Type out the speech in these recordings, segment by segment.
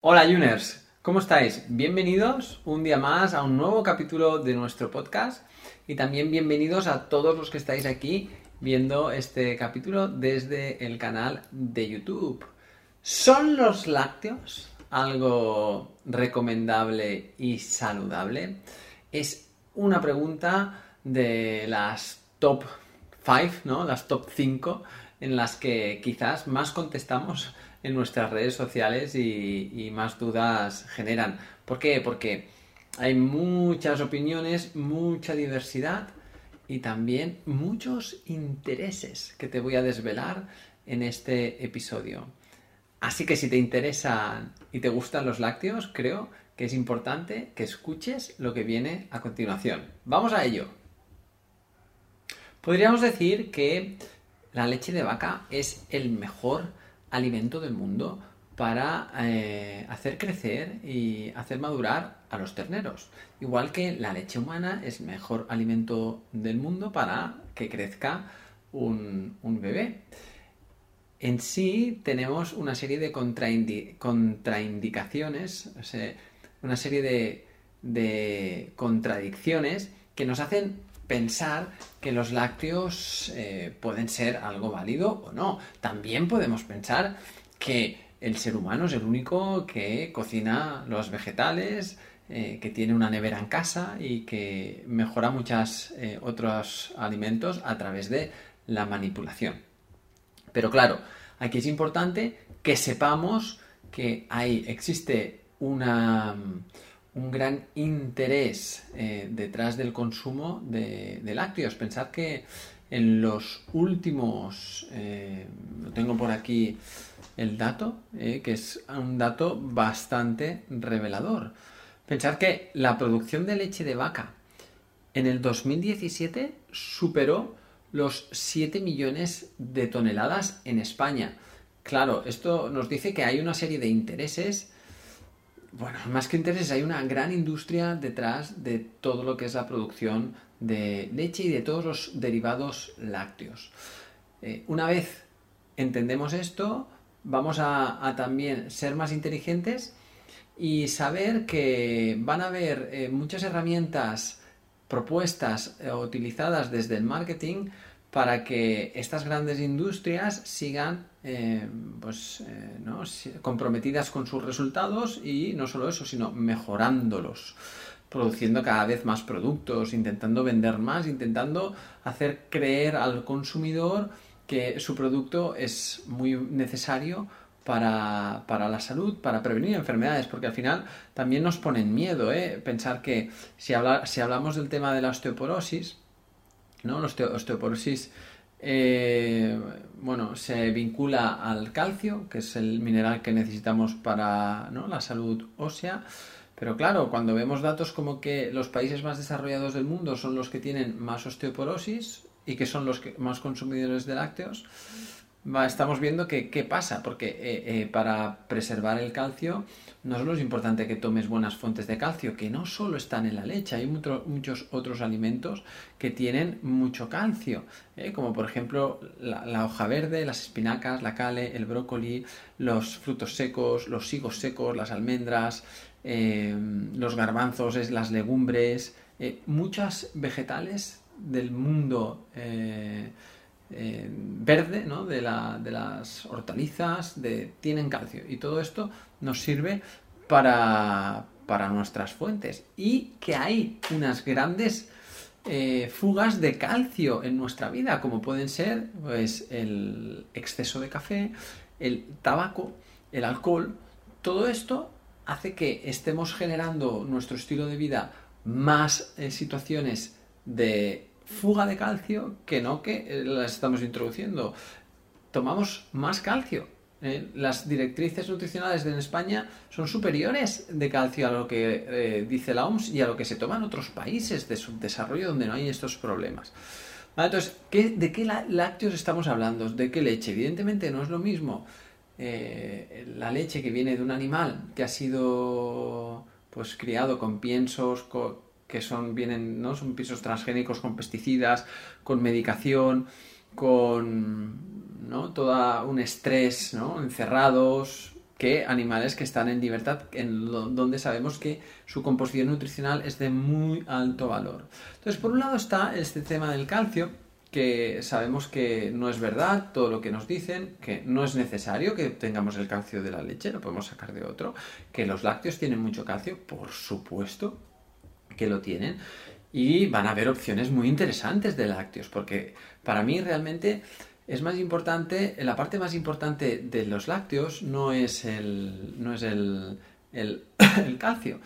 Hola Juners, ¿cómo estáis? Bienvenidos un día más a un nuevo capítulo de nuestro podcast y también bienvenidos a todos los que estáis aquí viendo este capítulo desde el canal de YouTube. ¿Son los lácteos algo recomendable y saludable? Es una pregunta de las top 5, ¿no? Las top 5 en las que quizás más contestamos en nuestras redes sociales y, más dudas generan. ¿Por qué? Porque hay muchas opiniones, mucha diversidad y también muchos intereses que te voy a desvelar en este episodio. Así que si te interesan y te gustan los lácteos, creo que es importante que escuches lo que viene a continuación. Vamos a ello. Podríamos decir que la leche de vaca es el mejor alimento del mundo para eh, hacer crecer y hacer madurar a los terneros. Igual que la leche humana es mejor alimento del mundo para que crezca un, bebé. En sí tenemos una serie de contraindicaciones, una serie de contradicciones que nos hacen pensar que los lácteos eh, pueden ser algo válido o no. También podemos pensar que el ser humano es el único que cocina los vegetales, eh, que tiene una nevera en casa y que mejora muchos eh, otros alimentos a través de la manipulación. Pero claro, aquí es importante que sepamos que ahí existe una un gran interés eh, detrás del consumo de, lácteos. Pensad que en los últimos, eh, tengo por aquí el dato, eh, que es un dato bastante revelador. Pensad que la producción de leche de vaca en el 2017 superó los 7 millones de toneladas en España. Claro, esto nos dice que hay una serie de intereses bueno, más que intereses, hay una gran industria detrás de todo lo que es la producción de leche y de todos los derivados lácteos. Eh, una vez entendemos esto, vamos a, también ser más inteligentes y saber que van a haber eh, muchas herramientas propuestas eh, utilizadas desde el marketing para que estas grandes industrias sigan eh, pues, eh, comprometidas con sus resultados y no solo eso, sino mejorándolos, produciendo cada vez más productos, intentando vender más, intentando hacer creer al consumidor que su producto es muy necesario para, la salud, para prevenir enfermedades, porque al final también nos ponen miedo, ¿eh? pensar que si, si hablamos del tema de la osteoporosis, ¿no? La osteoporosis eh, bueno, se vincula al calcio, que es el mineral que necesitamos para la salud ósea. Pero claro, cuando vemos datos como que los países más desarrollados del mundo son los que tienen más osteoporosis y que son los que, más consumidores de lácteos, estamos viendo que qué pasa, porque eh, eh, para preservar el calcio no solo es importante que tomes buenas fuentes de calcio, que no solo están en la leche, hay muchos otros alimentos que tienen mucho calcio, ¿eh? como por ejemplo la, hoja verde, las espinacas, la cale, el brócoli, los frutos secos, los higos secos, las almendras, los garbanzos, las legumbres, muchas vegetales del mundo eh, verde ¿no? de, las hortalizas, de, tienen calcio. Y todo esto nos sirve para, nuestras fuentes. Y que hay unas grandes eh, fugas de calcio en nuestra vida, como pueden ser pues, el exceso de café, el tabaco, el alcohol. Todo esto hace que estemos generando nuestro estilo de vida más eh, situaciones de fuga de calcio que no que eh, las estamos introduciendo. Tomamos más calcio. Eh, las directrices nutricionales en España son superiores de calcio a lo que eh, dice la OMS y a lo que se toma en otros países de subdesarrollo donde no hay estos problemas. entonces, ¿de qué lácteos estamos hablando? ¿De qué leche? Evidentemente no es lo mismo la leche que viene de un animal que ha sido pues criado con piensos, con, que son, vienen, ¿no? Son pisos transgénicos con pesticidas, con medicación, con ¿no? todo un estrés, ¿no? Encerrados, que animales que están en libertad, en donde sabemos que su composición nutricional es de muy alto valor. Entonces, por un lado está este tema del calcio, que sabemos que no es verdad todo lo que nos dicen, que no es necesario que tengamos el calcio de la leche, lo podemos sacar de otro, que los lácteos tienen mucho calcio, por supuesto que lo tienen, y van a haber opciones muy interesantes de lácteos, porque para mí realmente es más importante, la parte más importante de los lácteos no es el, no es el, el, calcio,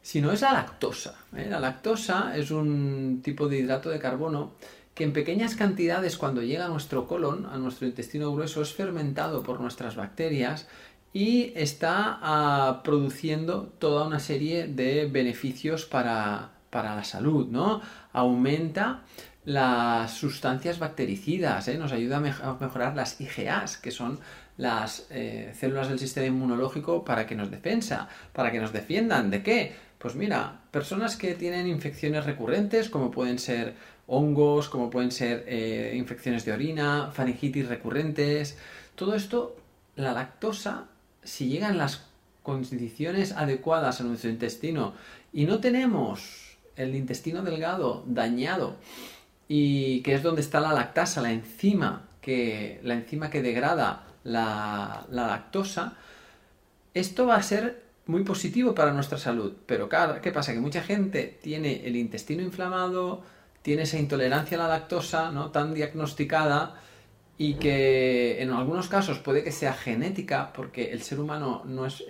sino es la lactosa. ¿eh? La lactosa es un tipo de hidrato de carbono que en pequeñas cantidades cuando llega a nuestro colon, a nuestro intestino grueso, es fermentado por nuestras bacterias y está ah, produciendo toda una serie de beneficios para, para la salud, ¿no? Aumenta las sustancias bactericidas, ¿eh? nos ayuda a, mejorar las IgAs, que son las eh, células del sistema inmunológico para que nos defensa, para que nos defiendan. ¿De qué? Pues mira, personas que tienen infecciones recurrentes, como pueden ser hongos, como pueden ser eh, infecciones de orina, faringitis recurrentes, todo esto, la lactosa, si llegan las condiciones adecuadas a nuestro intestino y no tenemos el intestino delgado dañado, y que es donde está la lactasa, la enzima que, la enzima que degrada la, lactosa, esto va a ser muy positivo para nuestra salud. Pero claro, ¿qué pasa? Que mucha gente tiene el intestino inflamado, tiene esa intolerancia a la lactosa, ¿no? Tan diagnosticada y que en algunos casos puede que sea genética, porque el ser humano no es,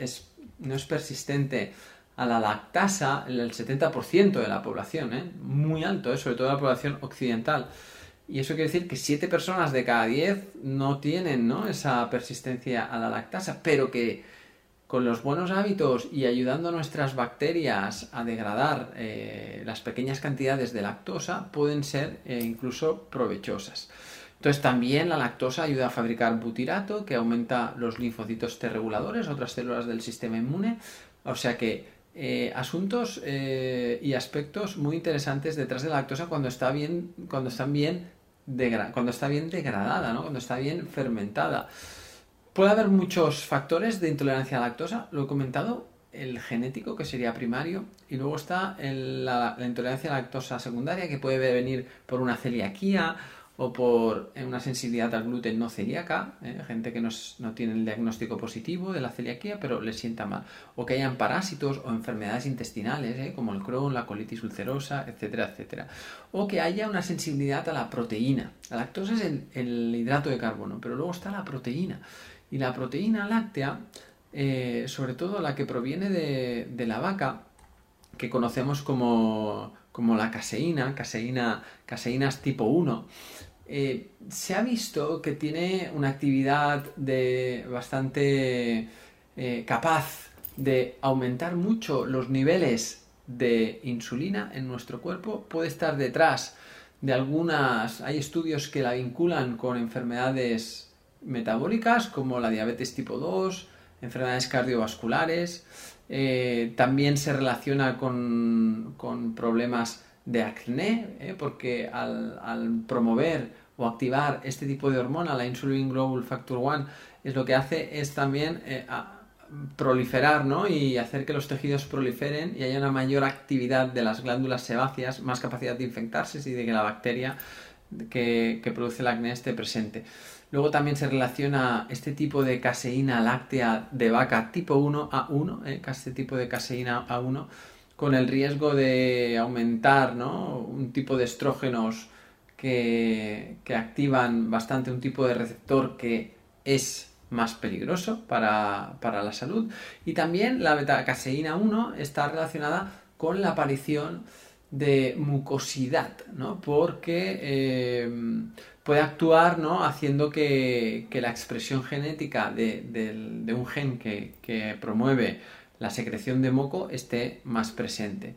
no es persistente a la lactasa el 70% de la población, ¿eh? muy alto, ¿eh? sobre todo la población occidental. Y eso quiere decir que 7 personas de cada 10 no tienen ¿no? esa persistencia a la lactasa, pero que con los buenos hábitos y ayudando a nuestras bacterias a degradar eh, las pequeñas cantidades de lactosa pueden ser incluso provechosas. Entonces también la lactosa ayuda a fabricar butirato que aumenta los linfocitos T reguladores, otras células del sistema inmune. O sea que eh, asuntos eh, y aspectos muy interesantes detrás de la lactosa cuando está bien, cuando están bien cuando está bien degradada, cuando está bien fermentada. Puede haber muchos factores de intolerancia a la lactosa, lo he comentado, el genético, que sería primario, y luego está la, la, intolerancia a la lactosa secundaria, que puede venir por una celiaquía o por una sensibilidad al gluten no celíaca, ¿eh? gente que no, tiene el diagnóstico positivo de la celiaquía, pero le sienta mal, o que hayan parásitos o enfermedades intestinales, ¿eh? como el Crohn, la colitis ulcerosa, etcétera, etcétera, o que haya una sensibilidad a la proteína. La lactosa es el, hidrato de carbono, pero luego está la proteína, y la proteína láctea, eh, sobre todo la que proviene de, la vaca, que conocemos como, como la caseína, caseína, caseínas tipo 1, eh, se ha visto que tiene una actividad de bastante eh, capaz de aumentar mucho los niveles de insulina en nuestro cuerpo. Puede estar detrás de algunas, hay estudios que la vinculan con enfermedades metabólicas como la diabetes tipo 2, enfermedades cardiovasculares, eh, también se relaciona con, problemas de acné, porque al promover o activar este tipo de hormona, la Insulin Global Factor 1, es lo que hace es también eh, proliferar ¿no? y hacer que los tejidos proliferen y haya una mayor actividad de las glándulas sebáceas, más capacidad de infectarse y de que la bacteria que, produce el acné esté presente. Luego también se relaciona este tipo de caseína láctea de vaca tipo 1 A1, ¿eh? este tipo de caseína A1, con el riesgo de aumentar ¿no? un tipo de estrógenos que, activan bastante un tipo de receptor que es más peligroso para, la salud. Y también la beta-caseína 1 está relacionada con la aparición de mucosidad, ¿no? Porque eh, puede actuar, ¿no? Haciendo que, la expresión genética de, un gen que, que, promueve la secreción de moco esté más presente.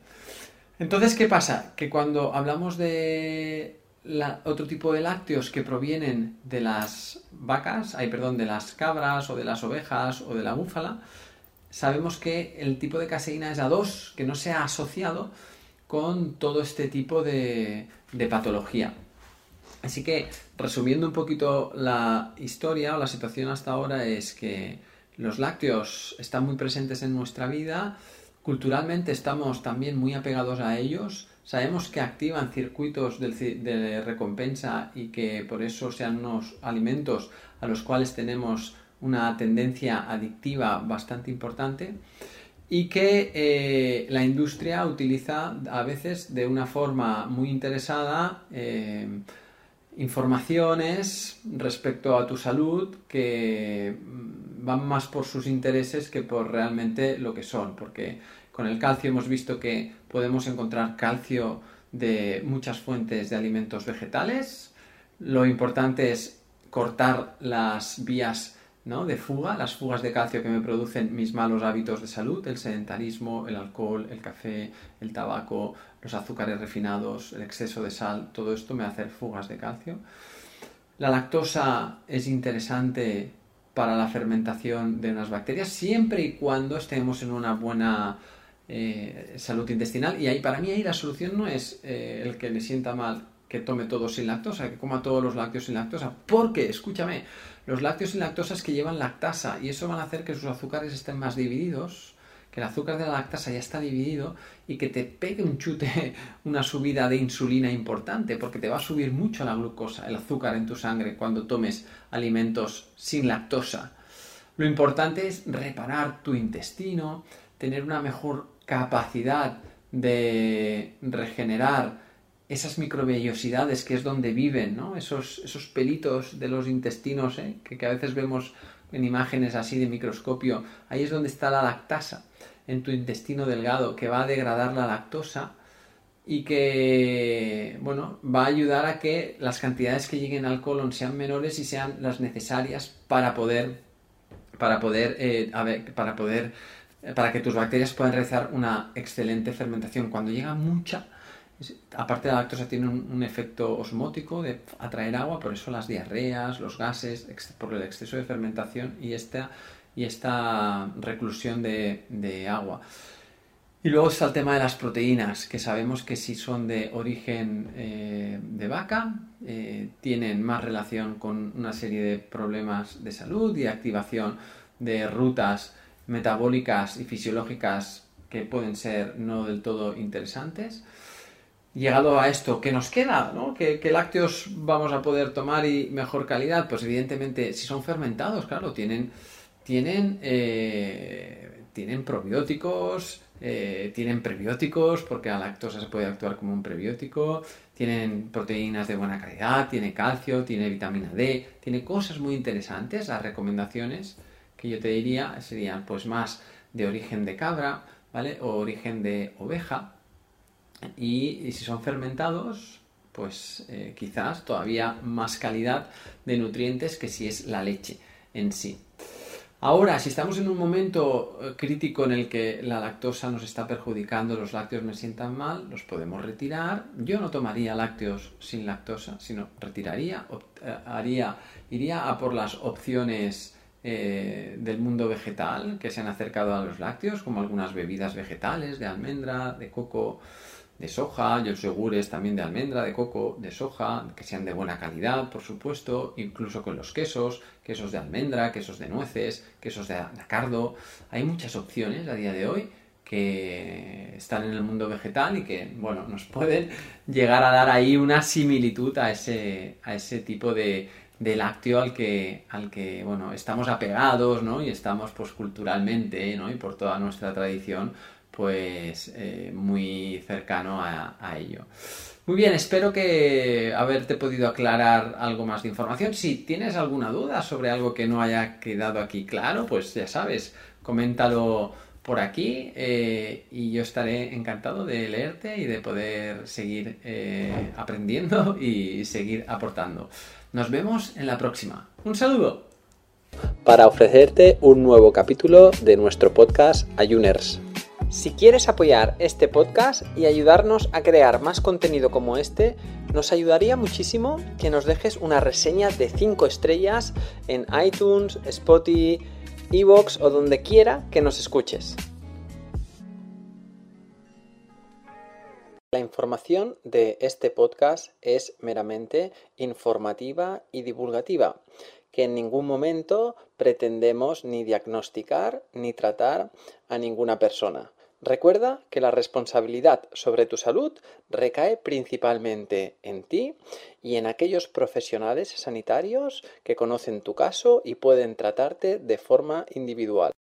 Entonces, ¿qué pasa? Que cuando hablamos de otro tipo de lácteos que provienen de las vacas, ay, perdón, de las cabras o de las ovejas o de la búfala, sabemos que el tipo de caseína es A2, que no se ha asociado con todo este tipo de, de patología. Así que, resumiendo un poquito la historia o la situación hasta ahora, es que los lácteos están muy presentes en nuestra vida, culturalmente estamos también muy apegados a ellos, sabemos que activan circuitos de recompensa y que por eso sean unos alimentos a los cuales tenemos una tendencia adictiva bastante importante y que eh, la industria utiliza a veces de una forma muy interesada eh, informaciones respecto a tu salud que mm, van más por sus intereses que por realmente lo que son, porque con el calcio hemos visto que podemos encontrar calcio de muchas fuentes de alimentos vegetales. Lo importante es cortar las vías de fuga, las fugas de calcio que me producen mis malos hábitos de salud, el sedentarismo, el alcohol, el café, el tabaco, los azúcares refinados, el exceso de sal, todo esto me hace fugas de calcio. La lactosa es interesante para la fermentación de unas bacterias siempre y cuando estemos en una buena eh, salud intestinal. Y ahí para mí ahí la solución no es eh, el que le sienta mal que tome todo sin lactosa, que coma todos los lácteos sin lactosa, porque, escúchame, los lácteos sin lactosa es que llevan lactasa y eso van a hacer que sus azúcares estén más divididos, que el azúcar de la lactasa ya está dividido y que te pegue un chute, una subida de insulina importante, porque te va a subir mucho la glucosa, el azúcar en tu sangre cuando tomes alimentos sin lactosa. Lo importante es reparar tu intestino, tener una mejor capacidad de regenerar esas microvellosidades que es donde viven, ¿no? Esos, esos pelitos de los intestinos, ¿eh? que, a veces vemos en imágenes así de microscopio, ahí es donde está la lactasa en tu intestino delgado, que va a degradar la lactosa y que, bueno, va a ayudar a que las cantidades que lleguen al colon sean menores y sean las necesarias para poder, para poder, eh, para poder, para que tus bacterias puedan realizar una excelente fermentación. Cuando llega mucha, aparte de la lactosa tiene un, efecto osmótico de atraer agua, por eso las diarreas, los gases, por el exceso de fermentación y esta, y esta reclusión de, agua. Y luego está el tema de las proteínas, que sabemos que si son de origen eh, de vaca, eh, tienen más relación con una serie de problemas de salud y activación de rutas metabólicas y fisiológicas que pueden ser no del todo interesantes llegado a esto, ¿qué nos queda? ¿Qué, lácteos vamos a poder tomar y mejor calidad? Pues evidentemente, si son fermentados, claro, tienen, tienen, eh, tienen probióticos, eh, tienen prebióticos, porque la lactosa se puede actuar como un prebiótico, tienen proteínas de buena calidad, tiene calcio, tiene vitamina D, tiene cosas muy interesantes. Las recomendaciones que yo te diría serían pues más de origen de cabra, ¿vale? O origen de oveja, y, si son fermentados, pues eh, quizás todavía más calidad de nutrientes que si es la leche en sí. Ahora, si estamos en un momento eh, crítico en el que la lactosa nos está perjudicando, los lácteos me sientan mal, los podemos retirar. Yo no tomaría lácteos sin lactosa, sino retiraría, eh, haría, iría a por las opciones del mundo vegetal que se han acercado a los lácteos, como algunas bebidas vegetales de almendra, de coco, de soja, los yogures también de almendra, de coco, de soja, que sean de buena calidad, por supuesto, incluso con los quesos, quesos de almendra, quesos de nueces, quesos de anacardo. Hay muchas opciones a día de hoy que están en el mundo vegetal y que, bueno, nos pueden llegar a dar ahí una similitud a ese, a ese tipo de, de lácteo al que, al que, bueno, estamos apegados, ¿no? Y estamos, pues, culturalmente, ¿no? Y por toda nuestra tradición, pues eh, muy cercano a, ello. Muy bien, espero que haberte podido aclarar algo más de información. Si tienes alguna duda sobre algo que no haya quedado aquí claro, pues ya sabes, coméntalo por aquí eh, y yo estaré encantado de leerte y de poder seguir eh, aprendiendo y seguir aportando. Nos vemos en la próxima. Un saludo. Para ofrecerte un nuevo capítulo de nuestro podcast Ayuners. Si quieres apoyar este podcast y ayudarnos a crear más contenido como este, nos ayudaría muchísimo que nos dejes una reseña de 5 estrellas en iTunes, Spotify, Evox o donde quiera que nos escuches. La información de este podcast es meramente informativa y divulgativa que en ningún momento pretendemos ni diagnosticar ni tratar a ninguna persona. Recuerda que la responsabilidad sobre tu salud recae principalmente en ti y en aquellos profesionales sanitarios que conocen tu caso y pueden tratarte de forma individual.